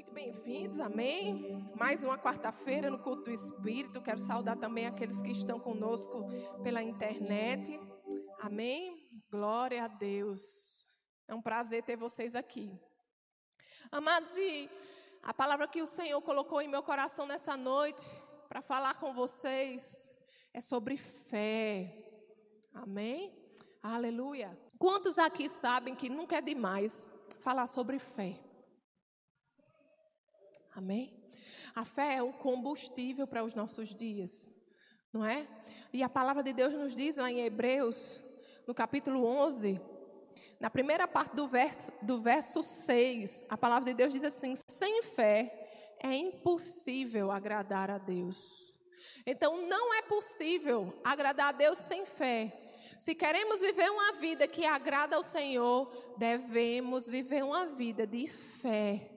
muito bem-vindos, amém? Mais uma quarta-feira no culto do Espírito. Quero saudar também aqueles que estão conosco pela internet, amém? Glória a Deus. É um prazer ter vocês aqui. Amados, e a palavra que o Senhor colocou em meu coração nessa noite para falar com vocês é sobre fé, amém? Aleluia. Quantos aqui sabem que nunca é demais falar sobre fé? Amém? A fé é o combustível para os nossos dias, não é? E a palavra de Deus nos diz lá em Hebreus, no capítulo 11, na primeira parte do verso, do verso 6, a palavra de Deus diz assim: sem fé é impossível agradar a Deus. Então, não é possível agradar a Deus sem fé. Se queremos viver uma vida que agrada ao Senhor, devemos viver uma vida de fé.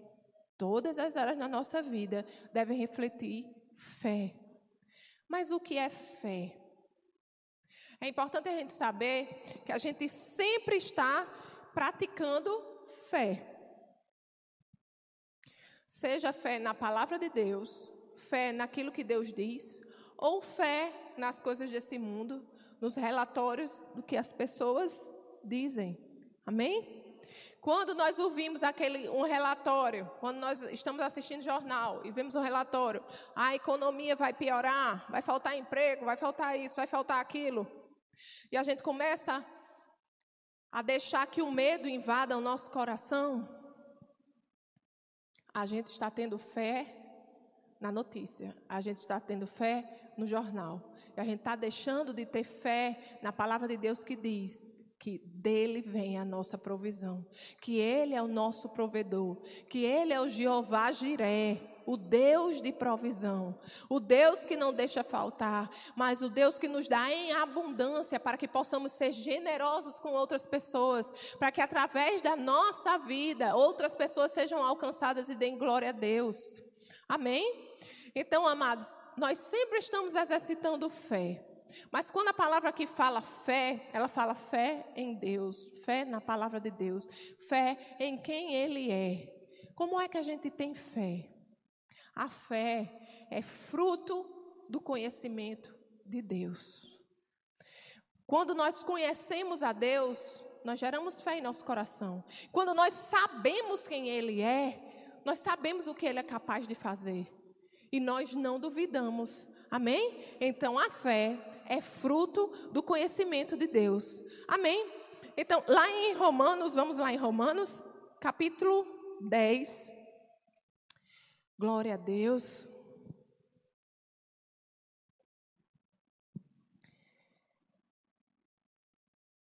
Todas as áreas da nossa vida devem refletir fé. Mas o que é fé? É importante a gente saber que a gente sempre está praticando fé. Seja fé na palavra de Deus, fé naquilo que Deus diz, ou fé nas coisas desse mundo, nos relatórios do que as pessoas dizem. Amém? Quando nós ouvimos aquele um relatório, quando nós estamos assistindo jornal e vemos um relatório, a economia vai piorar, vai faltar emprego, vai faltar isso, vai faltar aquilo. E a gente começa a deixar que o medo invada o nosso coração. A gente está tendo fé na notícia, a gente está tendo fé no jornal. E a gente está deixando de ter fé na palavra de Deus que diz: que dele vem a nossa provisão, que ele é o nosso provedor, que ele é o Jeová Jiré, o Deus de provisão, o Deus que não deixa faltar, mas o Deus que nos dá em abundância para que possamos ser generosos com outras pessoas, para que através da nossa vida outras pessoas sejam alcançadas e deem glória a Deus. Amém? Então, amados, nós sempre estamos exercitando fé. Mas quando a palavra aqui fala fé, ela fala fé em Deus, fé na palavra de Deus, fé em quem Ele é. Como é que a gente tem fé? A fé é fruto do conhecimento de Deus. Quando nós conhecemos a Deus, nós geramos fé em nosso coração. Quando nós sabemos quem Ele é, nós sabemos o que Ele é capaz de fazer. E nós não duvidamos. Amém? Então a fé é fruto do conhecimento de Deus. Amém? Então, lá em Romanos, vamos lá em Romanos, capítulo 10. Glória a Deus.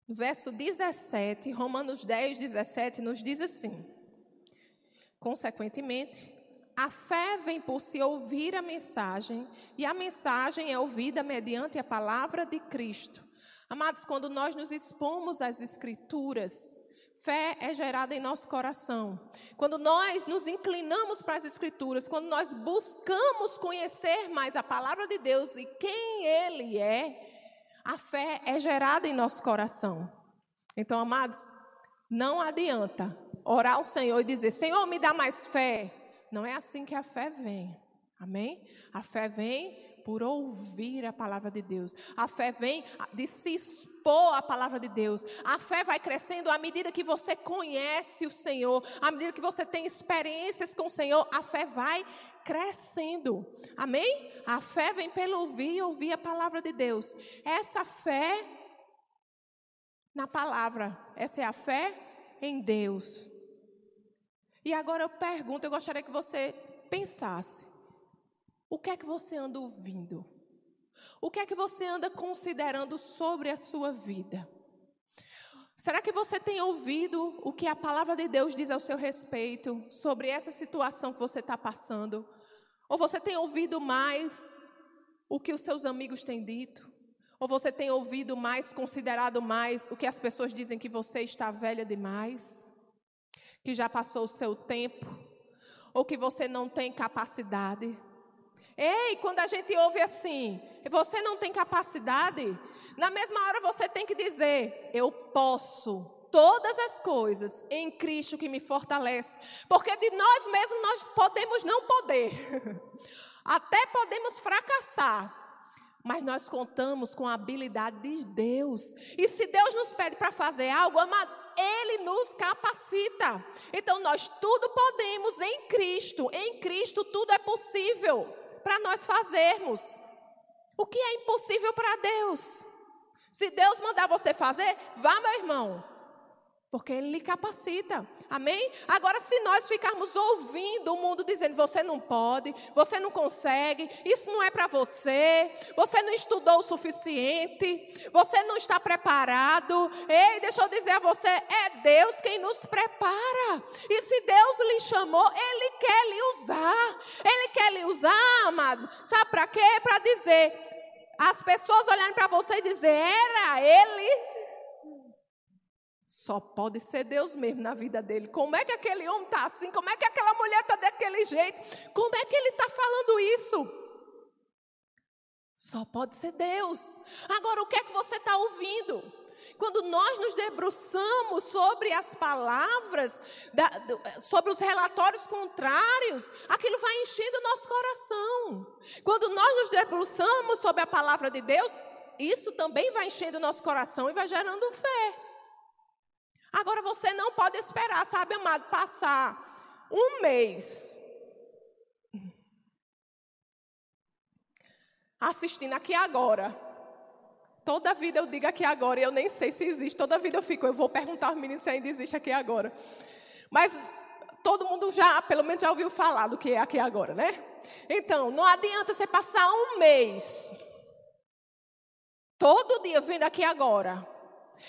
verso 17, Romanos 10, 17, nos diz assim: Consequentemente, a fé vem por se ouvir a mensagem, e a mensagem é ouvida mediante a palavra de Cristo. Amados, quando nós nos expomos às Escrituras, fé é gerada em nosso coração. Quando nós nos inclinamos para as Escrituras, quando nós buscamos conhecer mais a palavra de Deus e quem Ele é, a fé é gerada em nosso coração. Então, amados, não adianta orar ao Senhor e dizer: Senhor, me dá mais fé. Não é assim que a fé vem. Amém? A fé vem por ouvir a palavra de Deus. A fé vem de se expor à palavra de Deus. A fé vai crescendo à medida que você conhece o Senhor, à medida que você tem experiências com o Senhor, a fé vai crescendo. Amém? A fé vem pelo ouvir e ouvir a palavra de Deus. Essa fé na palavra, essa é a fé em Deus. E agora eu pergunto, eu gostaria que você pensasse: o que é que você anda ouvindo? O que é que você anda considerando sobre a sua vida? Será que você tem ouvido o que a palavra de Deus diz ao seu respeito sobre essa situação que você está passando? Ou você tem ouvido mais o que os seus amigos têm dito? Ou você tem ouvido mais, considerado mais o que as pessoas dizem que você está velha demais? Que já passou o seu tempo, ou que você não tem capacidade. Ei, quando a gente ouve assim, você não tem capacidade, na mesma hora você tem que dizer: eu posso, todas as coisas em Cristo que me fortalece. Porque de nós mesmos nós podemos não poder. Até podemos fracassar. Mas nós contamos com a habilidade de Deus. E se Deus nos pede para fazer algo, amado, Ele nos capacita. Então nós tudo podemos em Cristo. Em Cristo tudo é possível para nós fazermos. O que é impossível para Deus? Se Deus mandar você fazer, vá, meu irmão. Porque Ele lhe capacita. Amém? Agora, se nós ficarmos ouvindo o mundo dizendo: você não pode, você não consegue, isso não é para você, você não estudou o suficiente, você não está preparado. Ei, deixa eu dizer a você: é Deus quem nos prepara. E se Deus lhe chamou, Ele quer lhe usar. Ele quer lhe usar, amado. Sabe para quê? Para dizer. As pessoas olharem para você e dizer: era Ele só pode ser Deus mesmo na vida dele. Como é que aquele homem está assim? Como é que aquela mulher está daquele jeito? Como é que ele está falando isso? Só pode ser Deus. Agora, o que é que você está ouvindo? Quando nós nos debruçamos sobre as palavras, da, sobre os relatórios contrários, aquilo vai enchendo o nosso coração. Quando nós nos debruçamos sobre a palavra de Deus, isso também vai enchendo o nosso coração e vai gerando fé. Agora você não pode esperar, sabe, amado, passar um mês assistindo aqui agora. Toda vida eu digo aqui agora, e eu nem sei se existe. Toda vida eu fico, eu vou perguntar aos meninos se ainda existe aqui agora. Mas todo mundo já, pelo menos já ouviu falar do que é aqui agora, né? Então, não adianta você passar um mês todo dia vendo aqui agora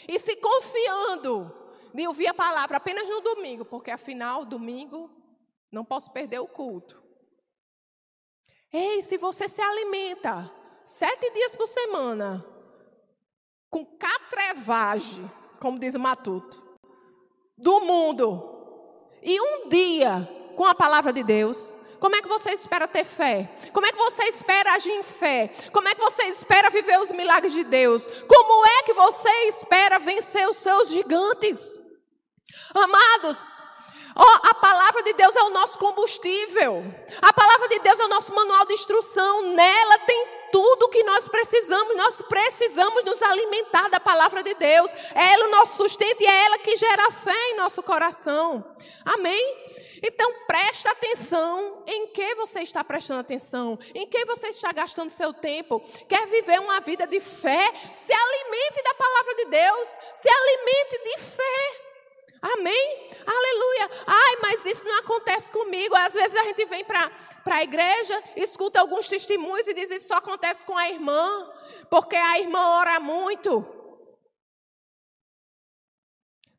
e se confiando de ouvir a palavra apenas no domingo, porque afinal, domingo, não posso perder o culto. Ei, se você se alimenta sete dias por semana, com catrevagem, como diz o Matuto, do mundo, e um dia com a palavra de Deus, como é que você espera ter fé? Como é que você espera agir em fé? Como é que você espera viver os milagres de Deus? Como é que você espera vencer os seus gigantes? Amados, a palavra de Deus é o nosso combustível. A palavra de Deus é o nosso manual de instrução. Nela tem tudo o que nós precisamos. Nós precisamos nos alimentar da palavra de Deus. É ela o nosso sustento e é ela que gera fé em nosso coração. Amém? Então presta atenção em que você está prestando atenção, em que você está gastando seu tempo. Quer viver uma vida de fé? Se alimente da palavra de Deus, se alimente de fé. Amém? Aleluia. Ai, mas isso não acontece comigo. Às vezes a gente vem para a igreja, escuta alguns testemunhos e diz isso só acontece com a irmã, porque a irmã ora muito.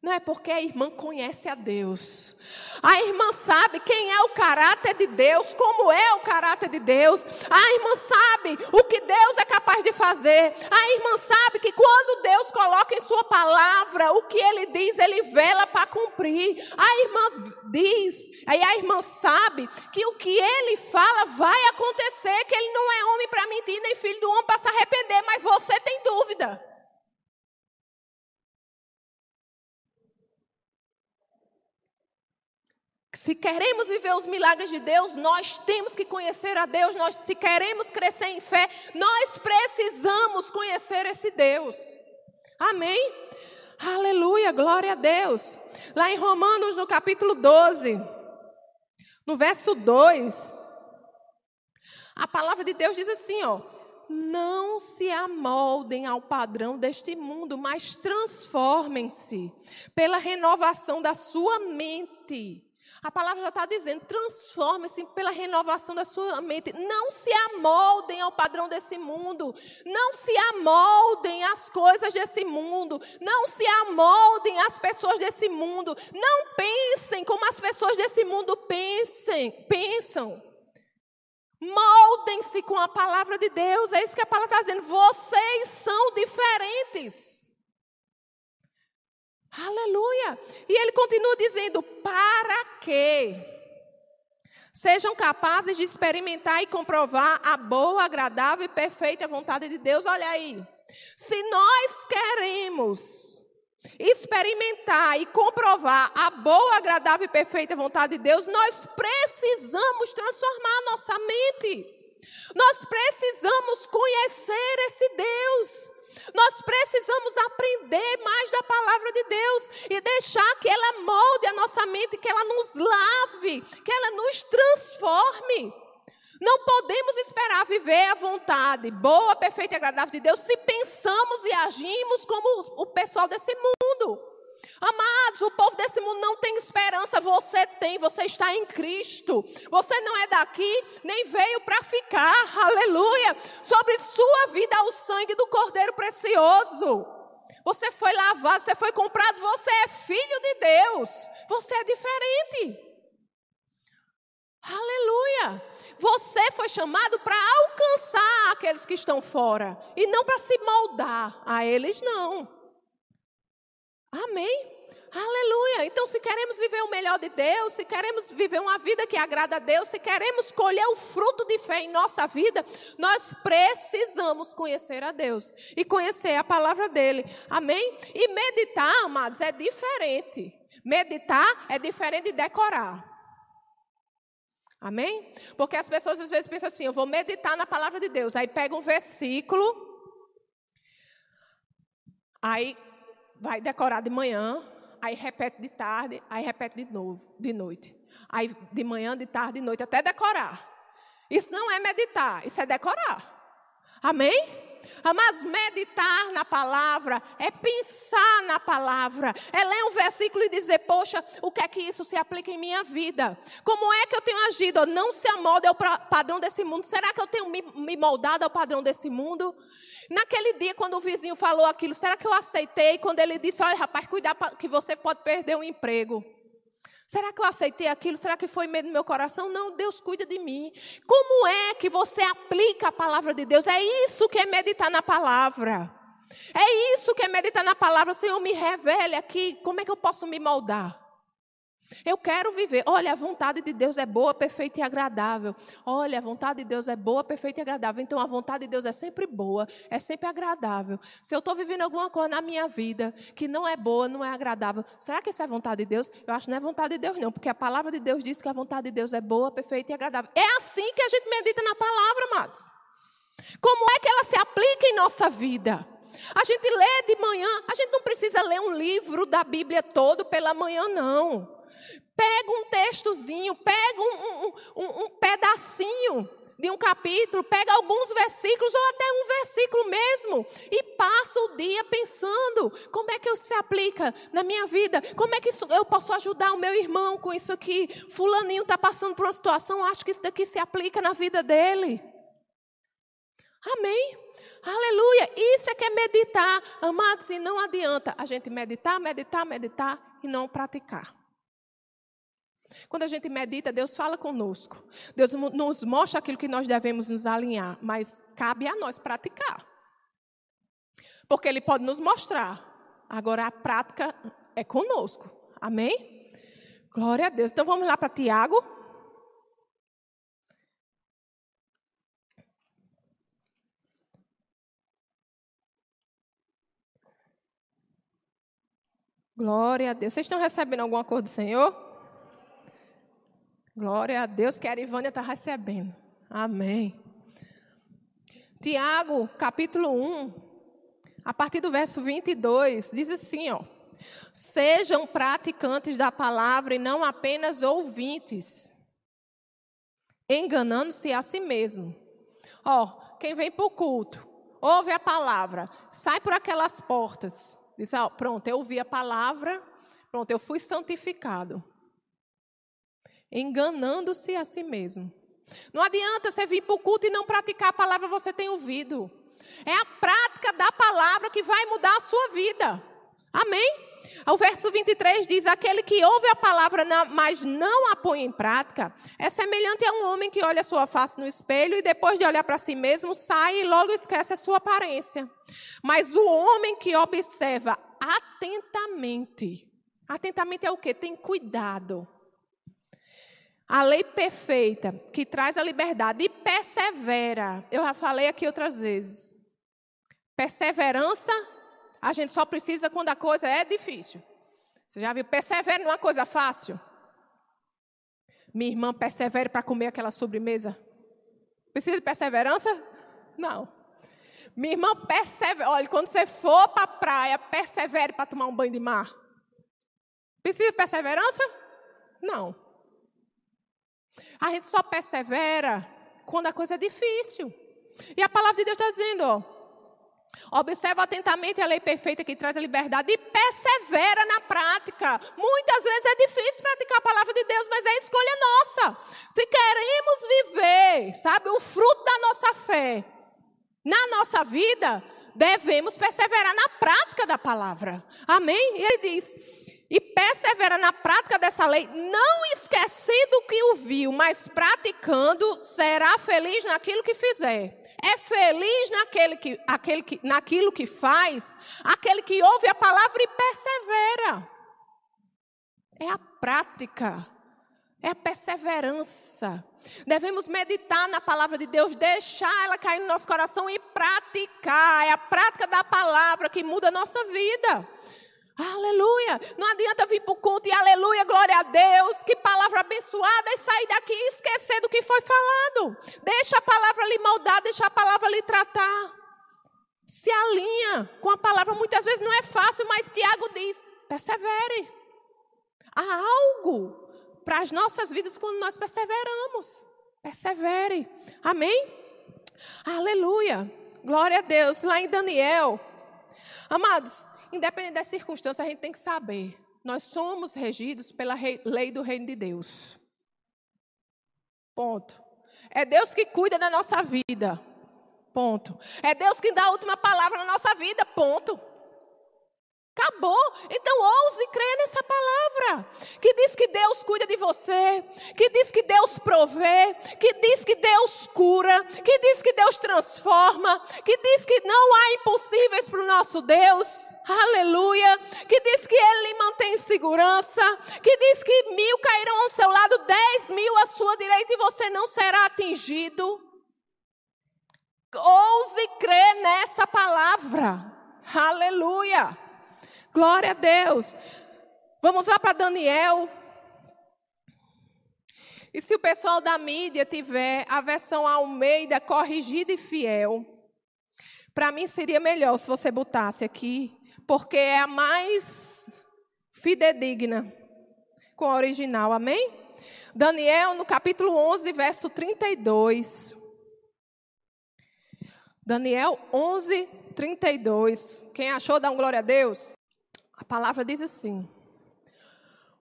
Não é porque a irmã conhece a Deus. A irmã sabe quem é o caráter de Deus, como é o caráter de Deus. A irmã sabe o que Deus é capaz de fazer. A irmã sabe que quando Deus coloca em sua palavra o que ele diz, ele vela para cumprir. A irmã diz, aí a irmã sabe que o que ele fala vai acontecer, que ele não é homem para mentir, nem filho do homem para se arrepender, mas você tem dúvida. Se queremos viver os milagres de Deus, nós temos que conhecer a Deus. Nós, se queremos crescer em fé, nós precisamos conhecer esse Deus. Amém? Aleluia, glória a Deus. Lá em Romanos, no capítulo 12, no verso 2, a palavra de Deus diz assim, ó: não se amoldem ao padrão deste mundo, mas transformem-se pela renovação da sua mente a palavra já está dizendo: transforme-se pela renovação da sua mente. Não se amoldem ao padrão desse mundo. Não se amoldem às coisas desse mundo. Não se amoldem às pessoas desse mundo. Não pensem como as pessoas desse mundo pensem, pensam. Moldem-se com a palavra de Deus. É isso que a palavra está dizendo. Vocês são diferentes. Aleluia! E ele continua dizendo: para que sejam capazes de experimentar e comprovar a boa, agradável e perfeita vontade de Deus. Olha aí. Se nós queremos experimentar e comprovar a boa, agradável e perfeita vontade de Deus, nós precisamos transformar nossa mente. Nós precisamos conhecer esse Deus. Nós precisamos aprender mais da palavra de Deus e deixar que ela molde a nossa mente, que ela nos lave, que ela nos transforme. Não podemos esperar viver a vontade boa, perfeita e agradável de Deus se pensamos e agimos como o pessoal desse mundo. Amados, o povo desse mundo não tem esperança, você tem, você está em Cristo. Você não é daqui, nem veio para ficar, aleluia. Sobre sua vida o sangue do Cordeiro Precioso. Você foi lavado, você foi comprado, você é filho de Deus. Você é diferente. Aleluia! Você foi chamado para alcançar aqueles que estão fora e não para se moldar a eles, não. Amém? Aleluia! Então, se queremos viver o melhor de Deus, se queremos viver uma vida que agrada a Deus, se queremos colher o fruto de fé em nossa vida, nós precisamos conhecer a Deus e conhecer a palavra dele. Amém? E meditar, amados, é diferente. Meditar é diferente de decorar. Amém? Porque as pessoas às vezes pensam assim: eu vou meditar na palavra de Deus. Aí pega um versículo, aí vai decorar de manhã, aí repete de tarde, aí repete de novo, de noite. Aí de manhã, de tarde, de noite, até decorar. Isso não é meditar, isso é decorar. Amém? Mas meditar na palavra é pensar na palavra, é ler um versículo e dizer: Poxa, o que é que isso se aplica em minha vida? Como é que eu tenho agido? Não se amolde ao padrão desse mundo. Será que eu tenho me moldado ao padrão desse mundo? Naquele dia, quando o vizinho falou aquilo, será que eu aceitei? Quando ele disse: Olha, rapaz, cuidado que você pode perder um emprego. Será que eu aceitei aquilo? Será que foi medo no meu coração? Não, Deus cuida de mim. Como é que você aplica a palavra de Deus? É isso que é meditar na palavra. É isso que é meditar na palavra. Senhor, me revele aqui como é que eu posso me moldar. Eu quero viver. Olha, a vontade de Deus é boa, perfeita e agradável. Olha, a vontade de Deus é boa, perfeita e agradável. Então, a vontade de Deus é sempre boa, é sempre agradável. Se eu estou vivendo alguma coisa na minha vida que não é boa, não é agradável, será que isso é vontade de Deus? Eu acho que não é vontade de Deus, não, porque a palavra de Deus diz que a vontade de Deus é boa, perfeita e agradável. É assim que a gente medita na palavra, amados. Como é que ela se aplica em nossa vida? A gente lê de manhã, a gente não precisa ler um livro da Bíblia todo pela manhã, não. Pega um textozinho, pega um, um, um, um pedacinho de um capítulo, pega alguns versículos ou até um versículo mesmo e passa o dia pensando como é que isso se aplica na minha vida, como é que isso, eu posso ajudar o meu irmão com isso aqui. Fulaninho está passando por uma situação, acho que isso daqui se aplica na vida dele. Amém? Aleluia! Isso é que é meditar, amados, e não adianta a gente meditar, meditar, meditar e não praticar. Quando a gente medita, Deus fala conosco. Deus nos mostra aquilo que nós devemos nos alinhar, mas cabe a nós praticar. Porque Ele pode nos mostrar. Agora a prática é conosco. Amém? Glória a Deus. Então vamos lá para Tiago. Glória a Deus. Vocês estão recebendo alguma coisa do Senhor? Glória a Deus que a Irivânia está recebendo. Amém. Tiago, capítulo 1, a partir do verso 22, diz assim, ó. Sejam praticantes da palavra e não apenas ouvintes, enganando-se a si mesmo. Ó, quem vem para o culto, ouve a palavra, sai por aquelas portas, diz, ó, pronto, eu ouvi a palavra, pronto, eu fui santificado enganando-se a si mesmo. Não adianta você vir para o culto e não praticar a palavra que você tem ouvido. É a prática da palavra que vai mudar a sua vida. Amém? O verso 23 diz: Aquele que ouve a palavra, mas não a põe em prática, é semelhante a um homem que olha sua face no espelho e depois de olhar para si mesmo, sai e logo esquece a sua aparência. Mas o homem que observa atentamente, atentamente é o que? Tem cuidado a lei perfeita, que traz a liberdade e persevera. Eu já falei aqui outras vezes. Perseverança A gente só precisa quando a coisa é difícil. Você já viu? Persevere numa coisa fácil. Minha irmã, persevere para comer aquela sobremesa. Precisa de perseverança? Não. Minha irmã, persevere. Olha, quando você for para a praia, persevere para tomar um banho de mar. Precisa de perseverança? Não. A gente só persevera quando a coisa é difícil. E a palavra de Deus está dizendo, ó, Observa atentamente a lei perfeita que traz a liberdade e persevera na prática. Muitas vezes é difícil praticar a palavra de Deus, mas é escolha nossa. Se queremos viver, sabe, o fruto da nossa fé na nossa vida, devemos perseverar na prática da palavra. Amém? E ele diz: e persevera na prática dessa lei, não esquecendo o que ouviu, mas praticando, será feliz naquilo que fizer. É feliz naquele que, aquele que, naquilo que faz, aquele que ouve a palavra e persevera. É a prática, é a perseverança. Devemos meditar na palavra de Deus, deixar ela cair no nosso coração e praticar. É a prática da palavra que muda a nossa vida. Aleluia! Não adianta vir para o culto e aleluia, glória a Deus, que palavra abençoada, e sair daqui e esquecer do que foi falado. Deixa a palavra lhe moldar, deixa a palavra lhe tratar. Se alinha com a palavra. Muitas vezes não é fácil, mas Tiago diz: persevere. Há algo para as nossas vidas quando nós perseveramos. Persevere. Amém? Aleluia. Glória a Deus. Lá em Daniel. Amados, independente das circunstâncias, a gente tem que saber. Nós somos regidos pela lei do reino de Deus. Ponto. É Deus que cuida da nossa vida. Ponto. É Deus que dá a última palavra na nossa vida. Ponto. Acabou. Então ouse crer nessa palavra. Que diz que Deus cuida de você. Que diz que Deus provê. Que diz que Deus cura. Que diz que Deus transforma. Que diz que não há impossíveis para o nosso Deus. Aleluia. Que diz que Ele mantém segurança. Que diz que mil cairão ao seu lado, dez mil à sua direita e você não será atingido. Ouse crer nessa palavra. Aleluia. Glória a Deus. Vamos lá para Daniel. E se o pessoal da mídia tiver a versão Almeida corrigida e fiel, para mim seria melhor se você botasse aqui, porque é a mais fidedigna com a original, amém? Daniel, no capítulo 11, verso 32. Daniel 11, 32. Quem achou, dá um glória a Deus. A palavra diz assim: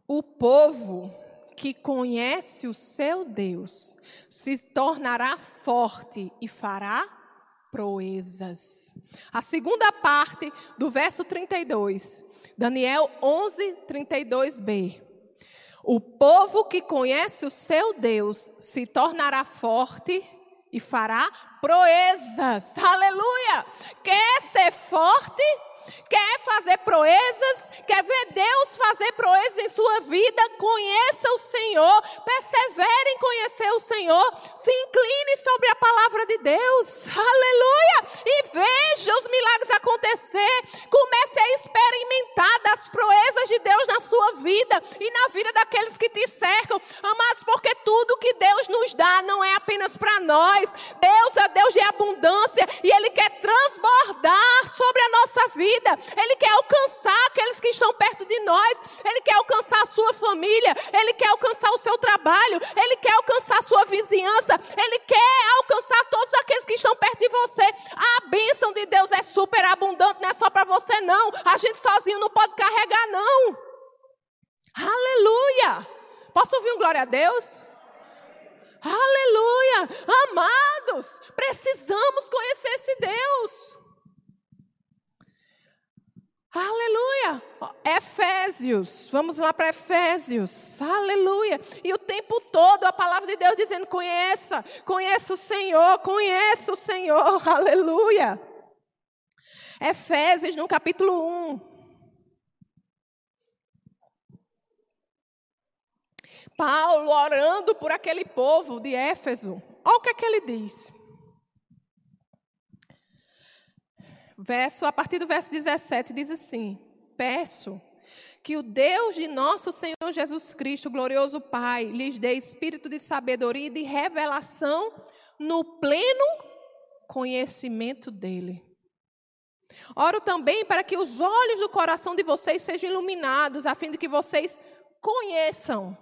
O povo que conhece o seu Deus se tornará forte e fará proezas. A segunda parte do verso 32, Daniel 11, 32b. O povo que conhece o seu Deus se tornará forte e fará proezas. Aleluia! Quer ser forte? Quer fazer proezas? Quer ver Deus fazer proezas em sua vida? Conheça o Senhor, persevere em conhecer o Senhor, se incline sobre a palavra de Deus, aleluia, e veja os milagres acontecer. Comece a experimentar das proezas de Deus na sua vida e na vida daqueles que te cercam, amados, porque tudo que Deus nos dá não é apenas para nós, Deus é Deus de abundância e Ele quer transbordar sobre a nossa vida vida, Ele quer alcançar aqueles que estão perto de nós, Ele quer alcançar a sua família, Ele quer alcançar o seu trabalho, Ele quer alcançar a sua vizinhança, Ele quer alcançar todos aqueles que estão perto de você. A bênção de Deus é super abundante, não é só para você, não. A gente sozinho não pode carregar, não. Aleluia! Posso ouvir um glória a Deus? Aleluia! Amados, precisamos conhecer esse Deus. Aleluia! Efésios, vamos lá para Efésios, aleluia! E o tempo todo a palavra de Deus dizendo: conheça, conheça o Senhor, conheça o Senhor, aleluia! Efésios no capítulo 1. Paulo orando por aquele povo de Éfeso, olha o que, é que ele diz. Verso, a partir do verso 17 diz assim: Peço que o Deus de nosso Senhor Jesus Cristo, glorioso Pai, lhes dê espírito de sabedoria e de revelação no pleno conhecimento dele. Oro também para que os olhos do coração de vocês sejam iluminados, a fim de que vocês conheçam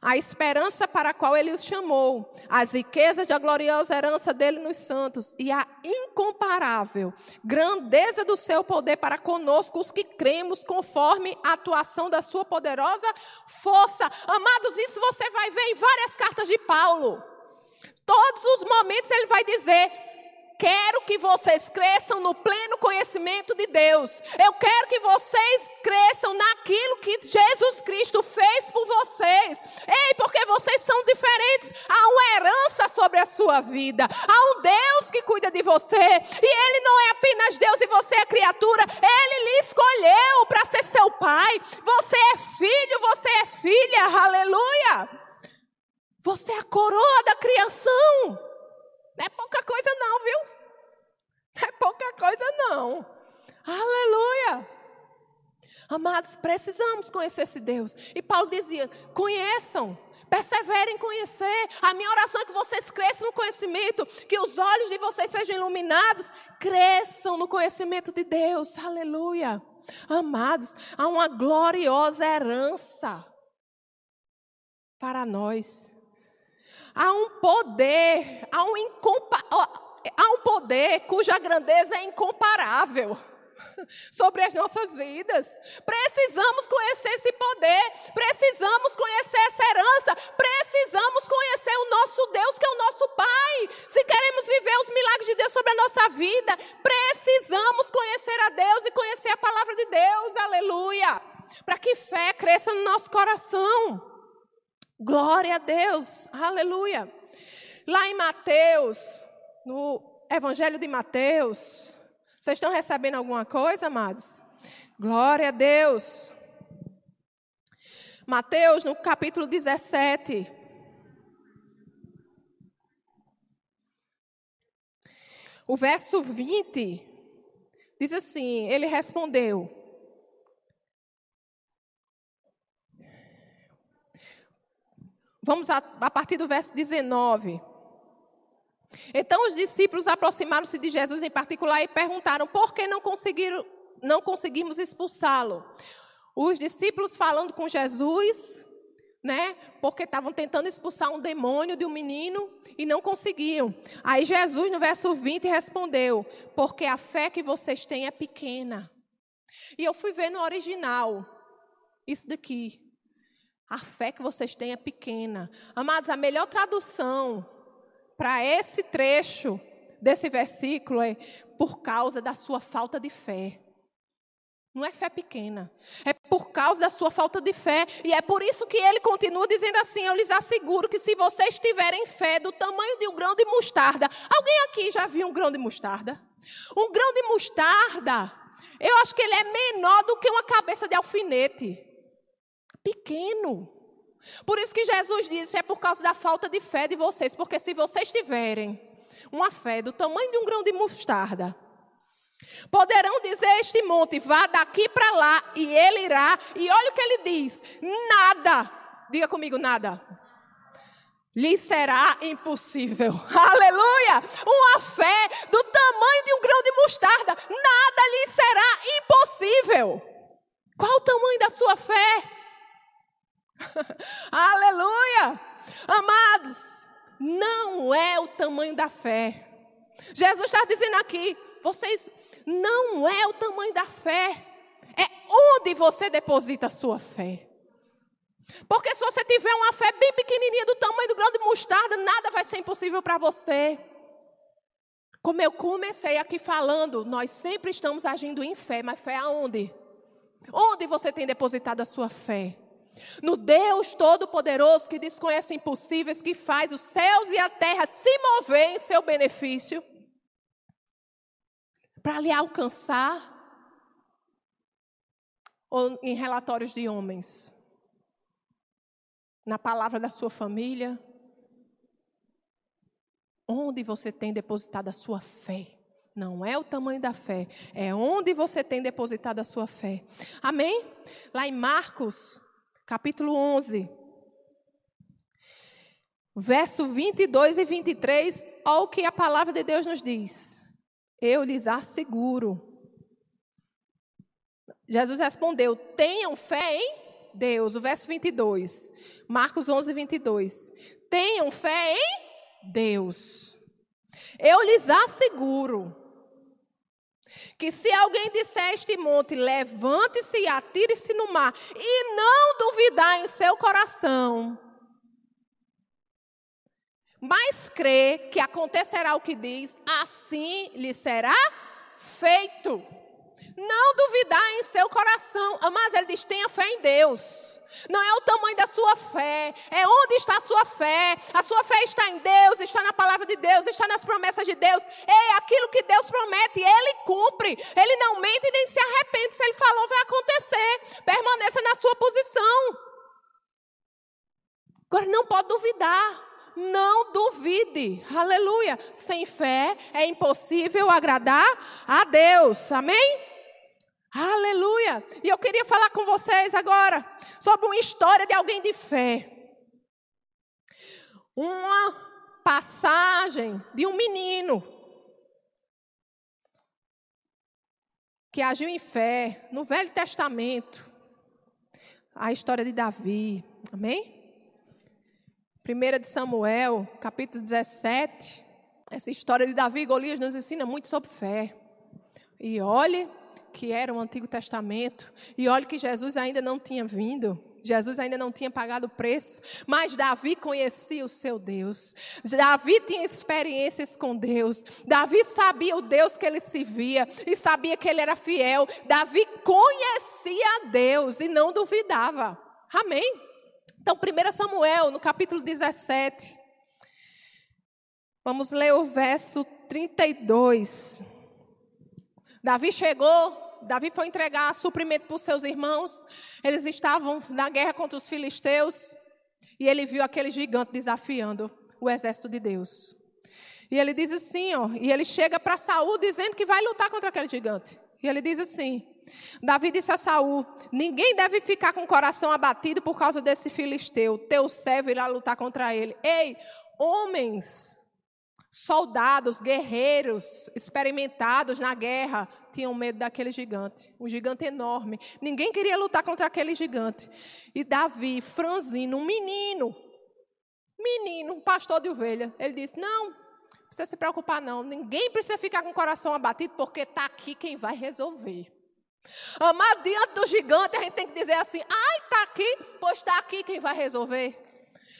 a esperança para a qual ele os chamou, as riquezas da gloriosa herança dele nos santos e a incomparável grandeza do seu poder para conosco, os que cremos, conforme a atuação da sua poderosa força. Amados, isso você vai ver em várias cartas de Paulo. Todos os momentos ele vai dizer: quero que vocês cresçam no pleno conhecimento de Deus. Eu quero que vocês cresçam naquilo que Jesus Cristo fez por vocês. Ei, porque vocês são diferentes. Há uma herança sobre a sua vida. Há um Deus que cuida de você. E Ele não é apenas Deus e você é criatura. Ele lhe escolheu para ser seu pai. Você é filho, você é filha. Aleluia. Você é a coroa da criação. Não é pouca coisa, não, viu? Não é pouca coisa, não. Aleluia. Amados, precisamos conhecer esse Deus. E Paulo dizia: conheçam, perseverem em conhecer. A minha oração é que vocês cresçam no conhecimento, que os olhos de vocês sejam iluminados, cresçam no conhecimento de Deus. Aleluia. Amados, há uma gloriosa herança para nós há um poder, há um, incompa há um poder cuja grandeza é incomparável sobre as nossas vidas. Precisamos conhecer esse poder, precisamos conhecer essa herança, precisamos conhecer o nosso Deus, que é o nosso Pai. Se queremos viver os milagres de Deus sobre a nossa vida, precisamos conhecer a Deus e conhecer a palavra de Deus, aleluia, para que fé cresça no nosso coração. Glória a Deus, aleluia. Lá em Mateus, no Evangelho de Mateus, vocês estão recebendo alguma coisa, amados? Glória a Deus. Mateus, no capítulo 17. O verso 20 diz assim: Ele respondeu: Vamos a, a partir do verso 19. Então os discípulos aproximaram-se de Jesus em particular e perguntaram por que não, conseguiram, não conseguimos expulsá-lo. Os discípulos falando com Jesus, né? Porque estavam tentando expulsar um demônio de um menino e não conseguiam. Aí Jesus, no verso 20, respondeu: Porque a fé que vocês têm é pequena. E eu fui ver no original isso daqui. A fé que vocês têm é pequena. Amados, a melhor tradução para esse trecho desse versículo é por causa da sua falta de fé. Não é fé pequena, é por causa da sua falta de fé. E é por isso que ele continua dizendo assim: Eu lhes asseguro que se vocês tiverem fé do tamanho de um grão de mostarda. Alguém aqui já viu um grão de mostarda? Um grão de mostarda, eu acho que ele é menor do que uma cabeça de alfinete pequeno. Por isso que Jesus disse: é por causa da falta de fé de vocês, porque se vocês tiverem uma fé do tamanho de um grão de mostarda, poderão dizer a este monte: vá daqui para lá, e ele irá. E olha o que ele diz: nada, diga comigo, nada. Lhe será impossível. Aleluia! Uma fé do tamanho de um grão de mostarda, nada lhe será impossível. Qual o tamanho da sua fé? Aleluia! Amados, não é o tamanho da fé. Jesus está dizendo aqui, vocês, não é o tamanho da fé, é onde você deposita a sua fé. Porque se você tiver uma fé bem pequenininha, do tamanho do grão de mostarda, nada vai ser impossível para você. Como eu comecei aqui falando, nós sempre estamos agindo em fé, mas fé aonde? Onde você tem depositado a sua fé? No Deus Todo-Poderoso que desconhece impossíveis, que faz os céus e a terra se mover em seu benefício, para lhe alcançar, ou em relatórios de homens, na palavra da sua família, onde você tem depositado a sua fé Não é o tamanho da fé, é onde você tem depositado a sua fé. Amém? Lá em Marcos, capítulo 11, verso 22 e 23, olha o que a palavra de Deus nos diz. Eu lhes asseguro. Jesus respondeu: tenham fé em Deus. O verso 22, Marcos 11, 22. Tenham fé em Deus. Eu lhes asseguro que se alguém disser este monte, levante-se e atire-se no mar, e não duvidar em seu coração, mas crê que acontecerá o que diz, assim lhe será feito. Não duvidar em seu coração. Mas ele diz: tenha fé em Deus. Não é o tamanho da sua fé, é onde está a sua fé. A sua fé está em Deus, está na palavra de Deus, está nas promessas de Deus. É aquilo que Deus promete, Ele cumpre. Ele não mente nem se arrepende. Se Ele falou, vai acontecer. Permaneça na sua posição. Agora não pode duvidar. Não duvide. Aleluia. Sem fé é impossível agradar a Deus. Amém? Aleluia. E eu queria falar com vocês agora sobre uma história de alguém de fé. Uma passagem de um menino que agiu em fé no Velho Testamento. A história de Davi. Amém? 1 de Samuel, capítulo 17. Essa história de Davi e Golias nos ensina muito sobre fé. E olhe que era o Antigo Testamento. E olhe que Jesus ainda não tinha vindo. Jesus ainda não tinha pagado o preço, mas Davi conhecia o seu Deus. Davi tinha experiências com Deus. Davi sabia o Deus que ele se via e sabia que ele era fiel. Davi conhecia Deus e não duvidava. Amém. Então, 1 Samuel, no capítulo 17. Vamos ler o verso 32. Davi chegou, Davi foi entregar suprimento para os seus irmãos. Eles estavam na guerra contra os filisteus. E ele viu aquele gigante desafiando o exército de Deus. E ele diz assim, ó, e ele chega para Saul dizendo que vai lutar contra aquele gigante. E ele diz assim: Davi disse a Saul: Ninguém deve ficar com o coração abatido por causa desse filisteu. Teu servo irá lutar contra ele. Ei, homens, soldados, guerreiros, experimentados na guerra, tinham medo daquele gigante, um gigante enorme. Ninguém queria lutar contra aquele gigante. E Davi, franzino, um menino, menino, um pastor de ovelha, ele disse: Não, não precisa se preocupar, não. Ninguém precisa ficar com o coração abatido, porque está aqui quem vai resolver. Amar diante do gigante, a gente tem que dizer assim: ai, está aqui, pois está aqui quem vai resolver.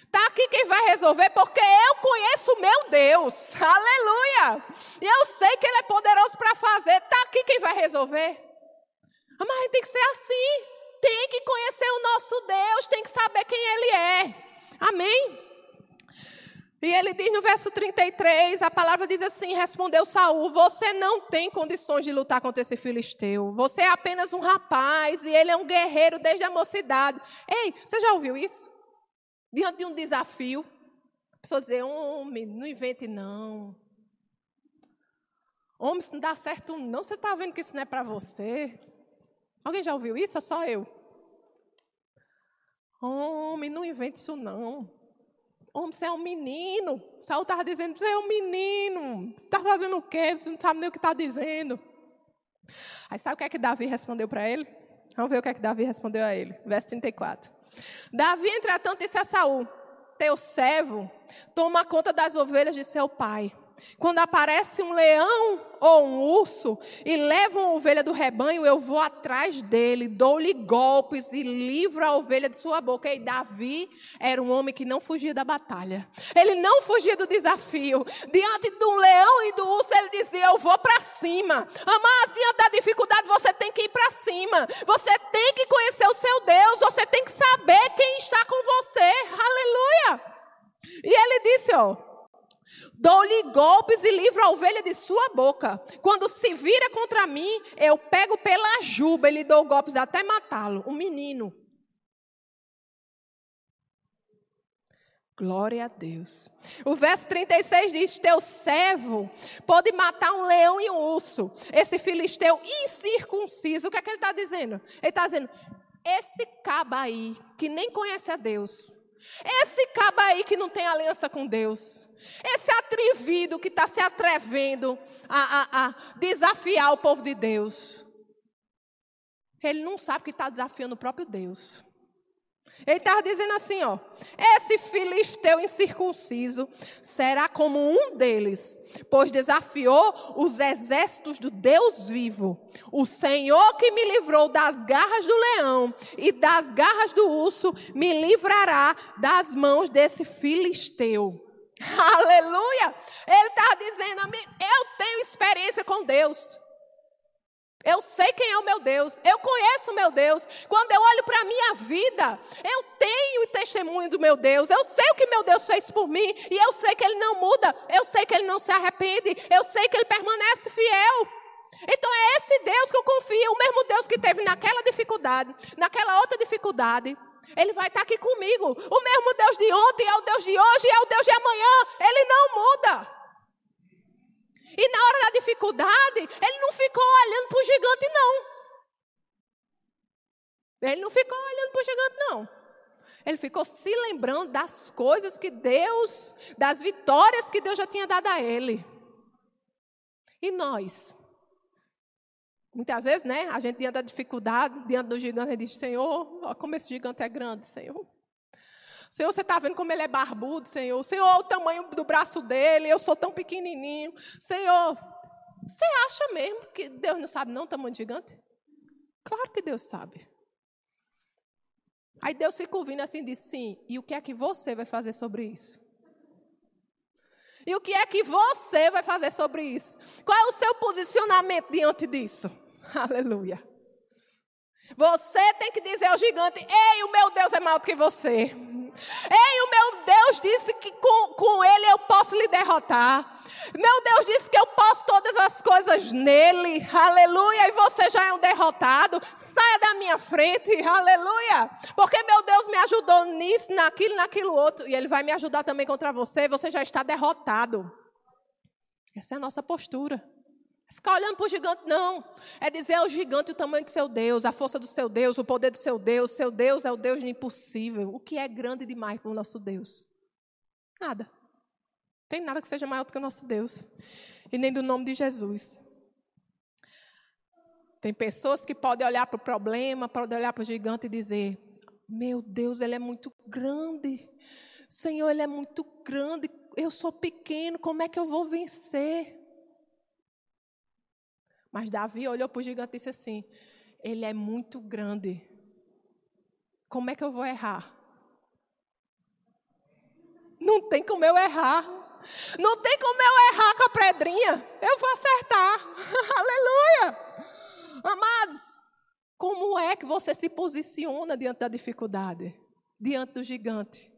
Está aqui quem vai resolver, porque eu conheço o meu Deus. Aleluia! E eu sei que Ele é poderoso para fazer. Está aqui quem vai resolver. Mas a gente tem que ser assim. Tem que conhecer o nosso Deus, tem que saber quem Ele é. Amém? E ele diz no verso 33, a palavra diz assim: respondeu Saul: Você não tem condições de lutar contra esse filisteu. Você é apenas um rapaz e ele é um guerreiro desde a mocidade. Ei, você já ouviu isso? Diante de um desafio, a pessoa dizer: Homem, não invente não. Homem, isso não dá certo não. Você está vendo que isso não é para você? Alguém já ouviu isso? É só eu. Homem, não invente isso não. Homem, você é um menino. Saul estava dizendo, você é um menino. Está fazendo o quê? Você não sabe nem o que está dizendo. Aí sabe o que é que Davi respondeu para ele? Vamos ver o que é que Davi respondeu a ele. Verso 34. Davi, entretanto, disse a Saul: Teu servo toma conta das ovelhas de seu pai. Quando aparece um leão ou um urso e leva uma ovelha do rebanho, eu vou atrás dele, dou-lhe golpes e livro a ovelha de sua boca. E Davi era um homem que não fugia da batalha. Ele não fugia do desafio. Diante um leão e do urso, ele dizia: Eu vou para cima. Amar, diante da dificuldade, você tem que ir para cima. Você tem que conhecer o seu Deus. Você tem que saber quem está com você. Aleluia. E ele disse: Ó. Dou-lhe golpes e livro a ovelha de sua boca. Quando se vira contra mim, eu pego pela juba e lhe dou golpes até matá-lo. Um menino. Glória a Deus. O verso 36 diz: Teu servo pode matar um leão e um urso. Esse filisteu incircunciso, o que é que ele está dizendo? Ele está dizendo: Esse caba aí, que nem conhece a Deus. Esse caba aí que não tem aliança com Deus. Esse atrevido que está se atrevendo a, a, a desafiar o povo de Deus. Ele não sabe que está desafiando o próprio Deus. Ele estava dizendo assim, ó, esse filisteu incircunciso será como um deles, pois desafiou os exércitos do Deus vivo, o Senhor que me livrou das garras do leão e das garras do urso, me livrará das mãos desse filisteu. Aleluia! Ele está dizendo eu tenho experiência com Deus. Eu sei quem é o meu Deus, eu conheço o meu Deus. Quando eu olho para a minha vida, eu tenho o testemunho do meu Deus. Eu sei o que meu Deus fez por mim e eu sei que Ele não muda, eu sei que Ele não se arrepende, eu sei que Ele permanece fiel. Então é esse Deus que eu confio, o mesmo Deus que teve naquela dificuldade, naquela outra dificuldade. Ele vai estar aqui comigo. O mesmo Deus de ontem é o Deus de hoje é o Deus de amanhã. Ele não muda. E na hora da dificuldade, ele não ficou olhando para o gigante, não. Ele não ficou olhando para o gigante, não. Ele ficou se lembrando das coisas que Deus, das vitórias que Deus já tinha dado a ele. E nós? Muitas vezes, né? A gente diante da dificuldade, diante do gigante, diz: Senhor, como esse gigante é grande, Senhor. Senhor, você está vendo como ele é barbudo, Senhor. Senhor, o tamanho do braço dele, eu sou tão pequenininho. Senhor, você acha mesmo que Deus não sabe não o tamanho de gigante? Claro que Deus sabe. Aí Deus fica ouvindo assim e diz, sim, e o que é que você vai fazer sobre isso? E o que é que você vai fazer sobre isso? Qual é o seu posicionamento diante disso? Aleluia. Você tem que dizer ao gigante: Ei, o meu Deus é maior do que você. Ei, o meu Deus disse que com, com ele eu posso lhe derrotar. Meu Deus disse que eu posso todas as coisas nele. Aleluia. E você já é um derrotado. Saia da minha frente. Aleluia. Porque meu Deus me ajudou nisso, naquilo, naquilo outro. E ele vai me ajudar também contra você. Você já está derrotado. Essa é a nossa postura. Ficar olhando para o gigante, não. É dizer ao gigante o tamanho do seu Deus, a força do seu Deus, o poder do seu Deus. Seu Deus é o Deus do impossível. O que é grande demais para o nosso Deus? Nada. Tem nada que seja maior do que o nosso Deus. E nem do nome de Jesus. Tem pessoas que podem olhar para o problema, podem olhar para o gigante e dizer: Meu Deus, ele é muito grande. Senhor, ele é muito grande. Eu sou pequeno, como é que eu vou vencer? Mas Davi olhou para o gigante e disse assim: Ele é muito grande. Como é que eu vou errar? Não tem como eu errar. Não tem como eu errar com a pedrinha. Eu vou acertar. Aleluia. Amados, como é que você se posiciona diante da dificuldade? Diante do gigante?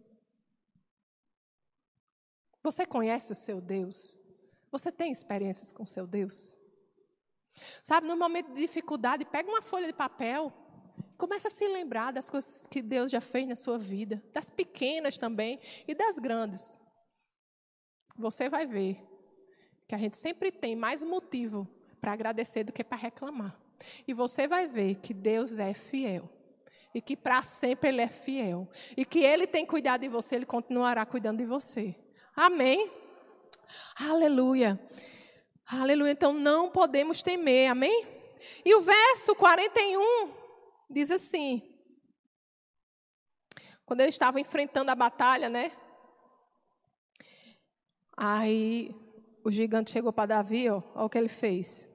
Você conhece o seu Deus? Você tem experiências com o seu Deus? Sabe, no momento de dificuldade, pega uma folha de papel, começa a se lembrar das coisas que Deus já fez na sua vida, das pequenas também e das grandes. Você vai ver que a gente sempre tem mais motivo para agradecer do que para reclamar. E você vai ver que Deus é fiel. E que para sempre Ele é fiel. E que Ele tem cuidado de você, Ele continuará cuidando de você. Amém? Aleluia. Aleluia. Então não podemos temer, amém? E o verso 41 diz assim: quando eles estavam enfrentando a batalha, né? Aí o gigante chegou para Davi, ó, olha o que ele fez.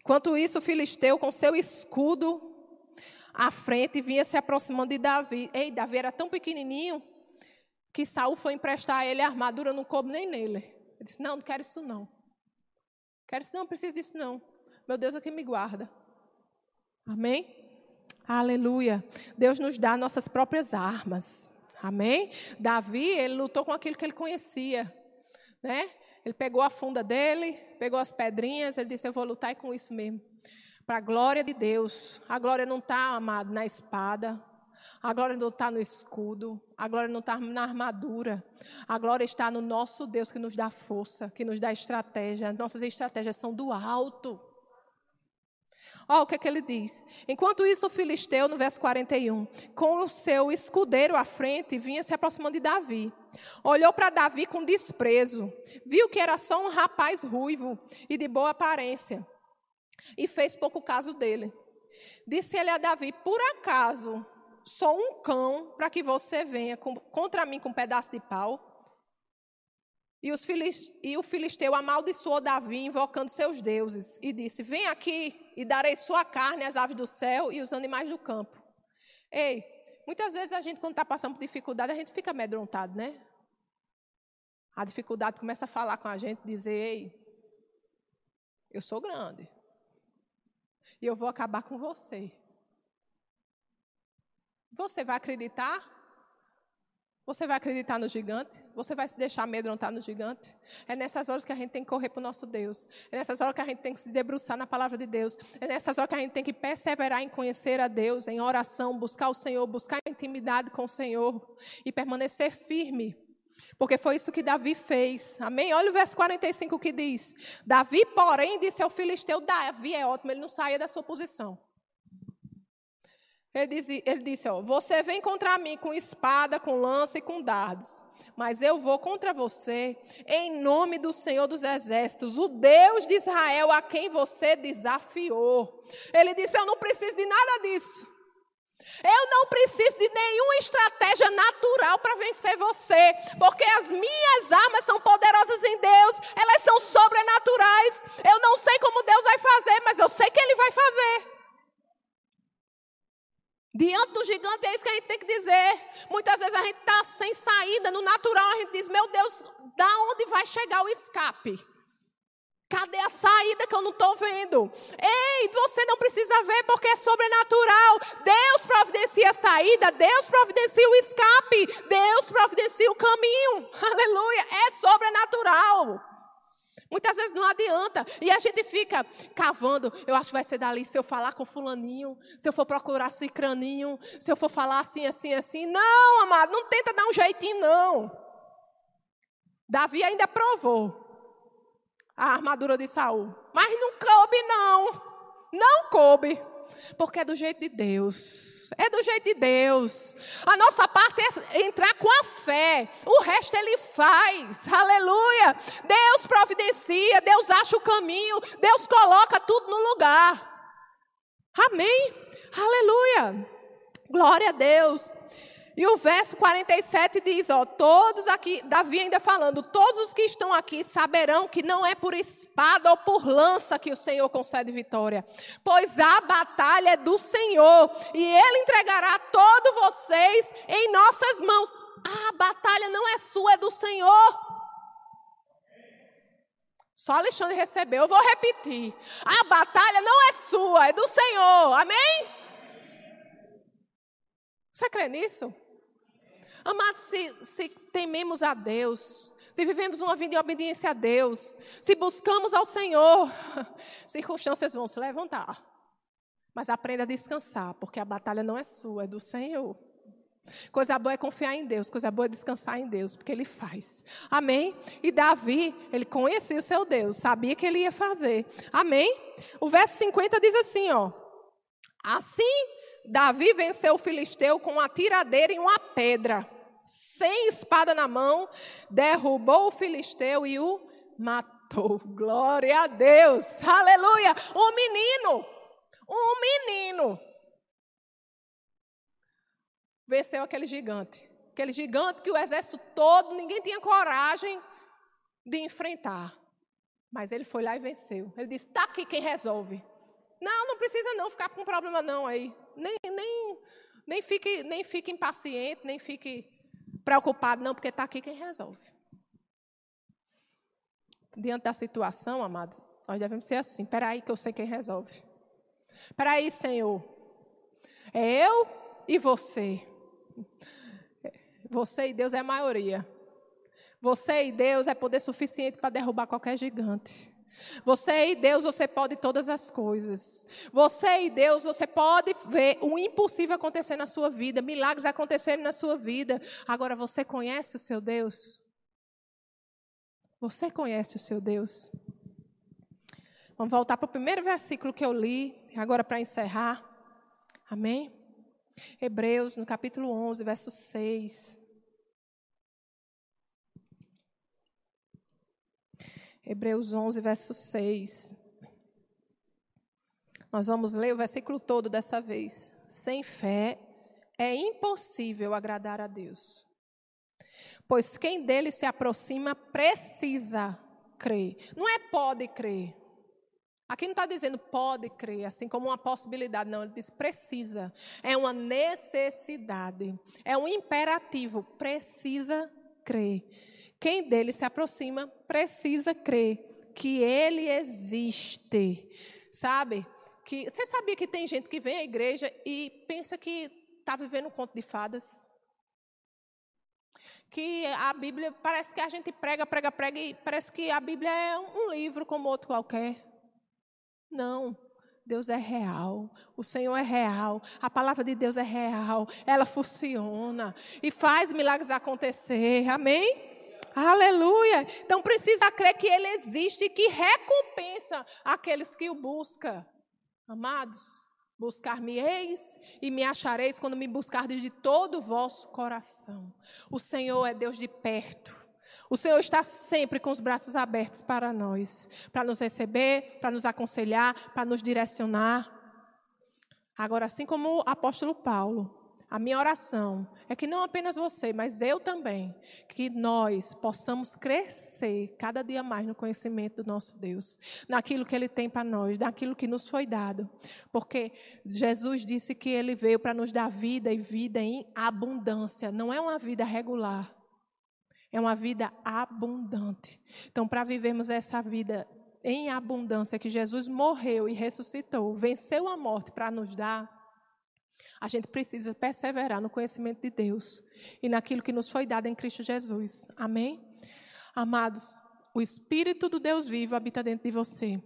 Enquanto isso, o filisteu, com seu escudo à frente, vinha se aproximando de Davi. Ei, Davi era tão pequenininho que Saul foi emprestar a ele a armadura, não coube nem nele. Ele disse: Não, não quero isso não. Quero isso, não, preciso disso não. Meu Deus aqui me guarda. Amém? Aleluia. Deus nos dá nossas próprias armas. Amém? Davi, ele lutou com aquilo que ele conhecia. Né? Ele pegou a funda dele, pegou as pedrinhas, ele disse: Eu vou lutar com isso mesmo. Para a glória de Deus. A glória não está, amado, na espada. A glória não está no escudo, a glória não está na armadura. A glória está no nosso Deus que nos dá força, que nos dá estratégia. Nossas estratégias são do alto. Olha o que, é que ele diz. Enquanto isso, o filisteu, no verso 41, com o seu escudeiro à frente, vinha se aproximando de Davi. Olhou para Davi com desprezo, viu que era só um rapaz ruivo e de boa aparência, e fez pouco caso dele. Disse ele a Davi: Por acaso sou um cão para que você venha contra mim com um pedaço de pau? E, e, o filisteu amaldiçoou Davi, invocando seus deuses, e disse: Vem aqui e darei sua carne às aves do céu e os animais do campo. Ei, muitas vezes a gente, quando está passando por dificuldade, a gente fica amedrontado, né? A dificuldade começa a falar com a gente, dizer: Ei, eu sou grande, e eu vou acabar com você. Você vai acreditar você vai acreditar no gigante? Você vai se deixar amedrontar no gigante? É nessas horas que a gente tem que correr para o nosso Deus. É nessas horas que a gente tem que se debruçar na palavra de Deus. É nessas horas que a gente tem que perseverar em conhecer a Deus, em oração, buscar o Senhor, buscar intimidade com o Senhor e permanecer firme. Porque foi isso que Davi fez. Amém? Olha o verso 45 que diz: Davi, porém, disse ao filisteu: Davi é ótimo, ele não saia da sua posição. Ele disse, ele disse ó, você vem contra mim com espada, com lança e com dardos. Mas eu vou contra você em nome do Senhor dos Exércitos, o Deus de Israel a quem você desafiou. Ele disse: Eu não preciso de nada disso. Eu não preciso de nenhuma estratégia natural para vencer você, porque as minhas armas são poderosas em Deus, elas são sobrenaturais. Eu não sei como Deus vai fazer, mas eu sei que Ele vai fazer. Diante do gigante é isso que a gente tem que dizer. Muitas vezes a gente está sem saída, no natural a gente diz: Meu Deus, da onde vai chegar o escape? Cadê a saída que eu não estou vendo? Ei, você não precisa ver porque é sobrenatural. Deus providencia a saída, Deus providencia o escape, Deus providencia o caminho. Aleluia, é sobrenatural. Muitas vezes não adianta. E a gente fica cavando. Eu acho que vai ser dali se eu falar com fulaninho, se eu for procurar cicraninho, se eu for falar assim, assim, assim. Não, amado, não tenta dar um jeitinho, não. Davi ainda provou a armadura de Saul. Mas não coube, não. Não coube. Porque é do jeito de Deus. É do jeito de Deus. A nossa parte é entrar com a fé. O resto ele faz. Aleluia. Deus providencia, Deus acha o caminho, Deus coloca tudo no lugar. Amém. Aleluia. Glória a Deus. E o verso 47 diz, ó, todos aqui, Davi ainda falando, todos os que estão aqui saberão que não é por espada ou por lança que o Senhor concede vitória, pois a batalha é do Senhor, e ele entregará todos vocês em nossas mãos. A batalha não é sua, é do Senhor. Só Alexandre recebeu, eu vou repetir. A batalha não é sua, é do Senhor. Amém? Você crê nisso? Amados, se, se tememos a Deus, se vivemos uma vida de obediência a Deus, se buscamos ao Senhor, circunstâncias vão se levantar. Mas aprenda a descansar, porque a batalha não é sua, é do Senhor. Coisa boa é confiar em Deus, coisa boa é descansar em Deus, porque Ele faz. Amém? E Davi, ele conhecia o seu Deus, sabia que ele ia fazer. Amém? O verso 50 diz assim, ó. Assim Davi venceu o filisteu com uma tiradeira e uma pedra. Sem espada na mão, derrubou o filisteu e o matou. Glória a Deus. Aleluia. Um menino. Um menino. Venceu aquele gigante. Aquele gigante que o exército todo, ninguém tinha coragem de enfrentar. Mas ele foi lá e venceu. Ele disse: está aqui quem resolve. Não, não precisa não ficar com problema não aí. Nem, nem, nem, fique, nem fique impaciente, nem fique preocupado, não, porque está aqui quem resolve. Diante da situação, amados, nós devemos ser assim. Espera aí que eu sei quem resolve. Espera aí, Senhor. É eu e você. Você e Deus é a maioria. Você e Deus é poder suficiente para derrubar qualquer gigante. Você e Deus, você pode todas as coisas. Você e Deus, você pode ver o impossível acontecer na sua vida, milagres acontecerem na sua vida. Agora, você conhece o seu Deus? Você conhece o seu Deus? Vamos voltar para o primeiro versículo que eu li, agora para encerrar. Amém? Hebreus, no capítulo 11, verso 6. Hebreus 11, verso 6. Nós vamos ler o versículo todo dessa vez. Sem fé é impossível agradar a Deus. Pois quem dele se aproxima precisa crer. Não é pode crer. Aqui não está dizendo pode crer, assim como uma possibilidade, não, ele diz precisa. É uma necessidade, é um imperativo, precisa crer. Quem dele se aproxima precisa crer que ele existe. Sabe? Que, você sabia que tem gente que vem à igreja e pensa que está vivendo um conto de fadas? Que a Bíblia, parece que a gente prega, prega, prega e parece que a Bíblia é um livro como outro qualquer. Não. Deus é real, o Senhor é real, a palavra de Deus é real, ela funciona e faz milagres acontecer, amém? Aleluia. Então precisa crer que Ele existe e que recompensa aqueles que o buscam. Amados, buscar-me-eis e me achareis quando me buscardes de todo o vosso coração. O Senhor é Deus de perto. O Senhor está sempre com os braços abertos para nós, para nos receber, para nos aconselhar, para nos direcionar. Agora, assim como o apóstolo Paulo, a minha oração é que não apenas você, mas eu também, que nós possamos crescer cada dia mais no conhecimento do nosso Deus, naquilo que Ele tem para nós, naquilo que nos foi dado. Porque Jesus disse que Ele veio para nos dar vida e vida em abundância, não é uma vida regular. É uma vida abundante. Então, para vivermos essa vida em abundância que Jesus morreu e ressuscitou, venceu a morte para nos dar, a gente precisa perseverar no conhecimento de Deus e naquilo que nos foi dado em Cristo Jesus. Amém? Amados, o Espírito do Deus vivo habita dentro de você.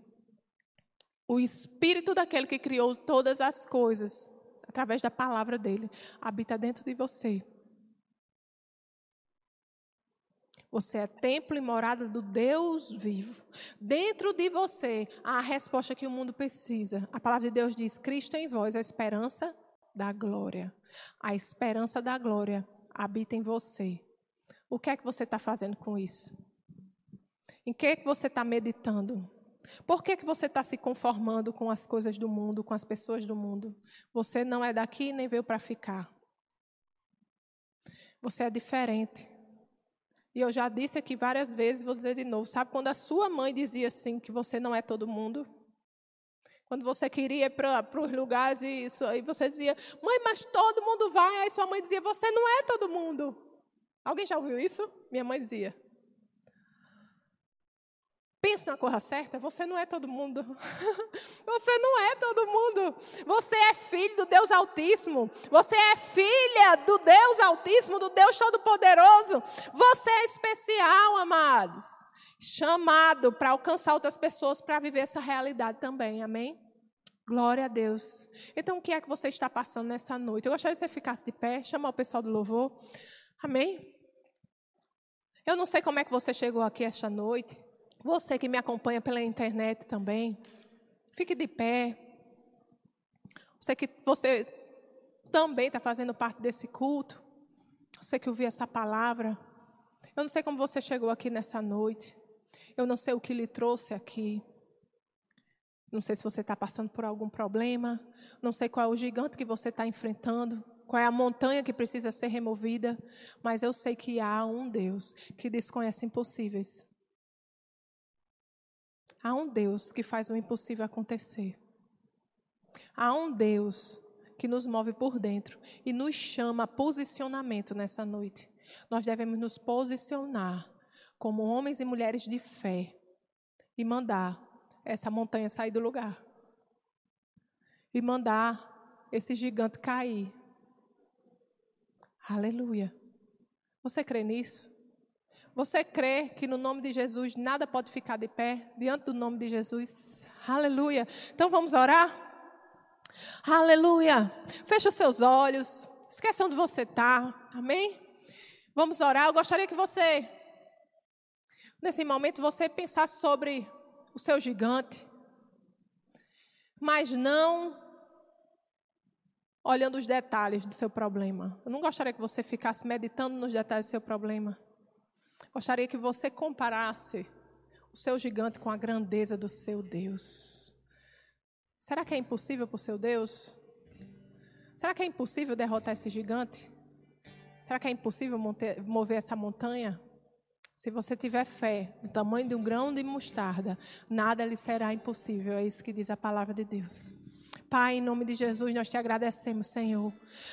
O Espírito daquele que criou todas as coisas, através da palavra dele, habita dentro de você. Você é templo e morada do Deus vivo. Dentro de você há a resposta que o mundo precisa. A palavra de Deus diz: Cristo em vós, a esperança da glória. A esperança da glória habita em você. O que é que você está fazendo com isso? Em que, é que você está meditando? Por que, que você está se conformando com as coisas do mundo, com as pessoas do mundo? Você não é daqui nem veio para ficar. Você é diferente. E eu já disse aqui várias vezes, vou dizer de novo. Sabe quando a sua mãe dizia assim, que você não é todo mundo? Quando você queria ir para os lugares e, isso, e você dizia, mãe, mas todo mundo vai. Aí sua mãe dizia, você não é todo mundo. Alguém já ouviu isso? Minha mãe dizia. Pense na coisa certa, você não é todo mundo. você não é todo mundo. Você é filho do Deus Altíssimo. Você é filha do Deus Altíssimo, do Deus Todo-Poderoso. Você é especial, amados chamado para alcançar outras pessoas para viver essa realidade também, amém? Glória a Deus. Então, o que é que você está passando nessa noite? Eu gostaria que você ficasse de pé, chamar o pessoal do louvor. Amém? Eu não sei como é que você chegou aqui esta noite. Você que me acompanha pela internet também. Fique de pé. Você que você também está fazendo parte desse culto. Você que ouviu essa palavra. Eu não sei como você chegou aqui nessa noite. Eu não sei o que lhe trouxe aqui. Não sei se você está passando por algum problema. Não sei qual é o gigante que você está enfrentando. Qual é a montanha que precisa ser removida. Mas eu sei que há um Deus que desconhece impossíveis. Há um Deus que faz o impossível acontecer. Há um Deus que nos move por dentro e nos chama a posicionamento nessa noite. Nós devemos nos posicionar como homens e mulheres de fé e mandar essa montanha sair do lugar. E mandar esse gigante cair. Aleluia. Você crê nisso? Você crê que no nome de Jesus nada pode ficar de pé diante do nome de Jesus? Aleluia. Então vamos orar? Aleluia. Feche os seus olhos. Esqueça onde você está. Amém? Vamos orar. Eu gostaria que você, nesse momento, você pensasse sobre o seu gigante. Mas não olhando os detalhes do seu problema. Eu não gostaria que você ficasse meditando nos detalhes do seu problema. Gostaria que você comparasse o seu gigante com a grandeza do seu Deus. Será que é impossível para o seu Deus? Será que é impossível derrotar esse gigante? Será que é impossível mover essa montanha? Se você tiver fé do tamanho de um grão de mostarda, nada lhe será impossível. É isso que diz a palavra de Deus. Pai, em nome de Jesus, nós te agradecemos, Senhor,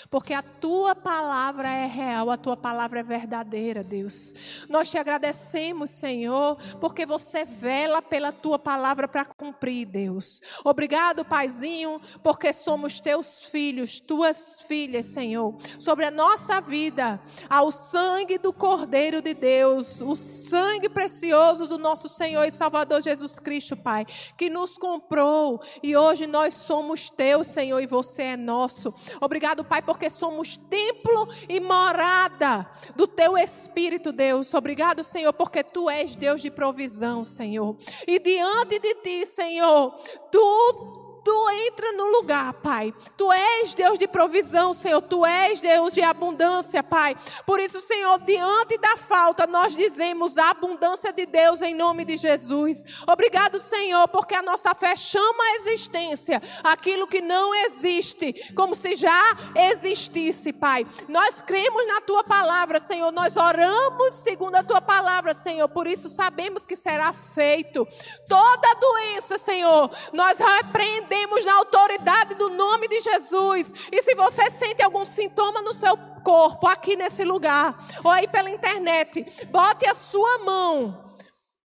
porque a tua palavra é real, a tua palavra é verdadeira, Deus. Nós te agradecemos, Senhor, porque você vela pela tua palavra para cumprir, Deus. Obrigado, Paizinho, porque somos teus filhos, tuas filhas, Senhor. Sobre a nossa vida, ao sangue do Cordeiro de Deus, o sangue precioso do nosso Senhor e Salvador Jesus Cristo, Pai, que nos comprou e hoje nós somos teu, Senhor, e você é nosso. Obrigado, Pai, porque somos templo e morada do teu Espírito, Deus. Obrigado, Senhor, porque tu és Deus de provisão, Senhor. E diante de ti, Senhor, tu Tu entra no lugar, Pai. Tu és Deus de provisão, Senhor. Tu és Deus de abundância, Pai. Por isso, Senhor, diante da falta, nós dizemos a abundância de Deus em nome de Jesus. Obrigado, Senhor, porque a nossa fé chama a existência aquilo que não existe, como se já existisse, Pai. Nós cremos na tua palavra, Senhor. Nós oramos segundo a tua palavra, Senhor. Por isso sabemos que será feito. Toda doença, Senhor, nós repreendemos repreendemos na autoridade do nome de Jesus. E se você sente algum sintoma no seu corpo, aqui nesse lugar, ou aí pela internet, bote a sua mão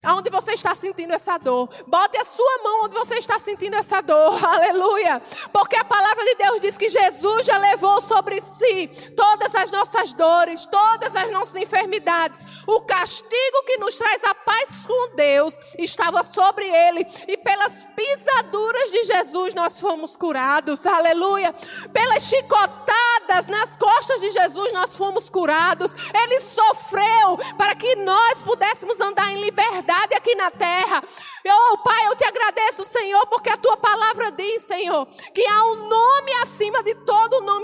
Aonde você está sentindo essa dor? Bote a sua mão onde você está sentindo essa dor. Aleluia. Porque a palavra de Deus diz que Jesus já levou sobre si todas as nossas dores, todas as nossas enfermidades. O castigo que nos traz a paz com Deus estava sobre ele. E pelas pisaduras de Jesus nós fomos curados. Aleluia. Pelas chicotadas nas costas de Jesus nós fomos curados. Ele sofreu para que nós pudéssemos andar em liberdade aqui na terra. Oh, Pai, eu te agradeço, Senhor, porque a tua palavra diz, Senhor, que há um nome acima de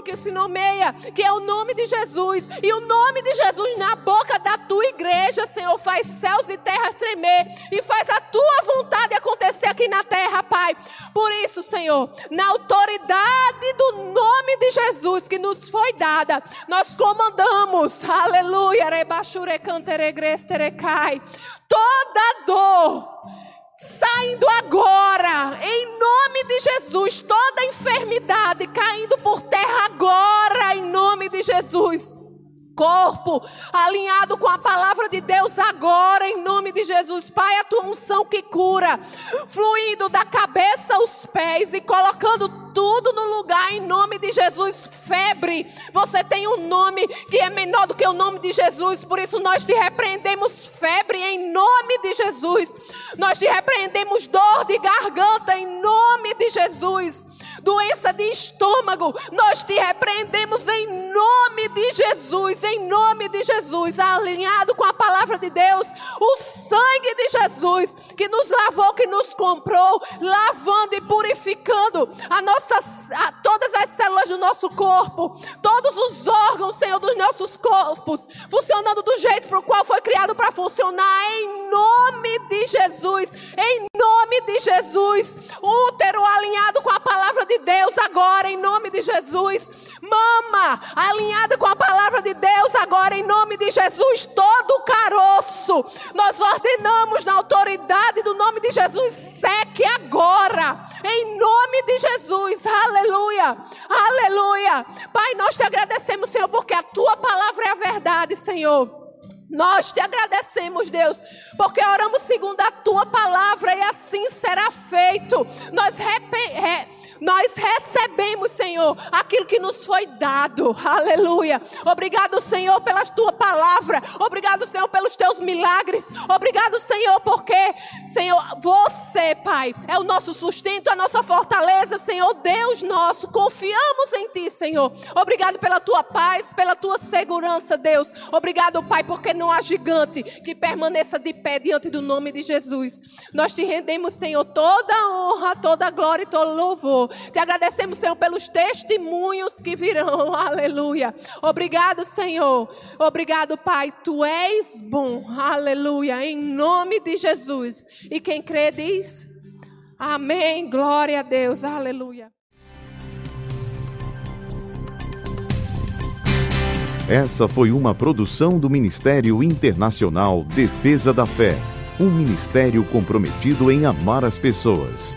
que se nomeia, que é o nome de Jesus. E o nome de Jesus na boca da tua igreja, Senhor, faz céus e terras tremer e faz a tua vontade acontecer aqui na terra, Pai. Por isso, Senhor, na autoridade do nome de Jesus que nos foi dada, nós comandamos, aleluia, toda dor saindo agora, em nome de Jesus, toda enfermidade caindo por terra agora, em nome de Jesus. Corpo alinhado com a palavra de Deus agora, em nome de Jesus. Pai, a tua unção que cura, fluindo da cabeça aos pés e colocando tudo no lugar em nome de Jesus. Febre, você tem um nome que é menor do que o nome de Jesus, por isso nós te repreendemos febre em nome de Jesus. Nós te repreendemos dor de garganta em nome de Jesus. Doença de estômago, nós te repreendemos em nome de Jesus, em nome de Jesus, alinhado com a palavra de Deus, o sangue de Jesus que nos lavou, que nos comprou, lavando e purificando a nossa nossas, todas as células do nosso corpo, todos os órgãos, Senhor, dos nossos corpos, funcionando do jeito para o qual foi criado para funcionar, em nome de Jesus, em nome de Jesus, útero alinhado com a palavra de Deus agora, em nome de Jesus, mama alinhada com a palavra de Deus agora, em nome de Jesus, todo caroço, nós ordenamos na autoridade do nome de Jesus, seque agora, em nome de Jesus aleluia, aleluia. Pai, nós te agradecemos, Senhor, porque a tua palavra é a verdade, Senhor. Nós te agradecemos, Deus, porque oramos segundo a tua palavra e assim será feito. Nós, Nós recebemos, Senhor, aquilo que nos foi dado. Aleluia. Obrigado, Senhor, pela tua palavra. Obrigado, Senhor, pelos teus milagres. Obrigado, Senhor, porque, Senhor, você, Pai, é o nosso sustento, a nossa fortaleza, Senhor, Deus nosso. Confiamos em ti, Senhor. Obrigado pela tua paz, pela tua segurança, Deus. Obrigado, Pai, porque não há gigante que permaneça de pé diante do nome de Jesus. Nós te rendemos, Senhor, toda a honra, toda a glória e todo louvor. Te agradecemos, Senhor, pelos testemunhos que virão. Aleluia. Obrigado, Senhor. Obrigado, Pai. Tu és bom. Aleluia. Em nome de Jesus. E quem crê diz: Amém. Glória a Deus. Aleluia. Essa foi uma produção do Ministério Internacional Defesa da Fé, um ministério comprometido em amar as pessoas,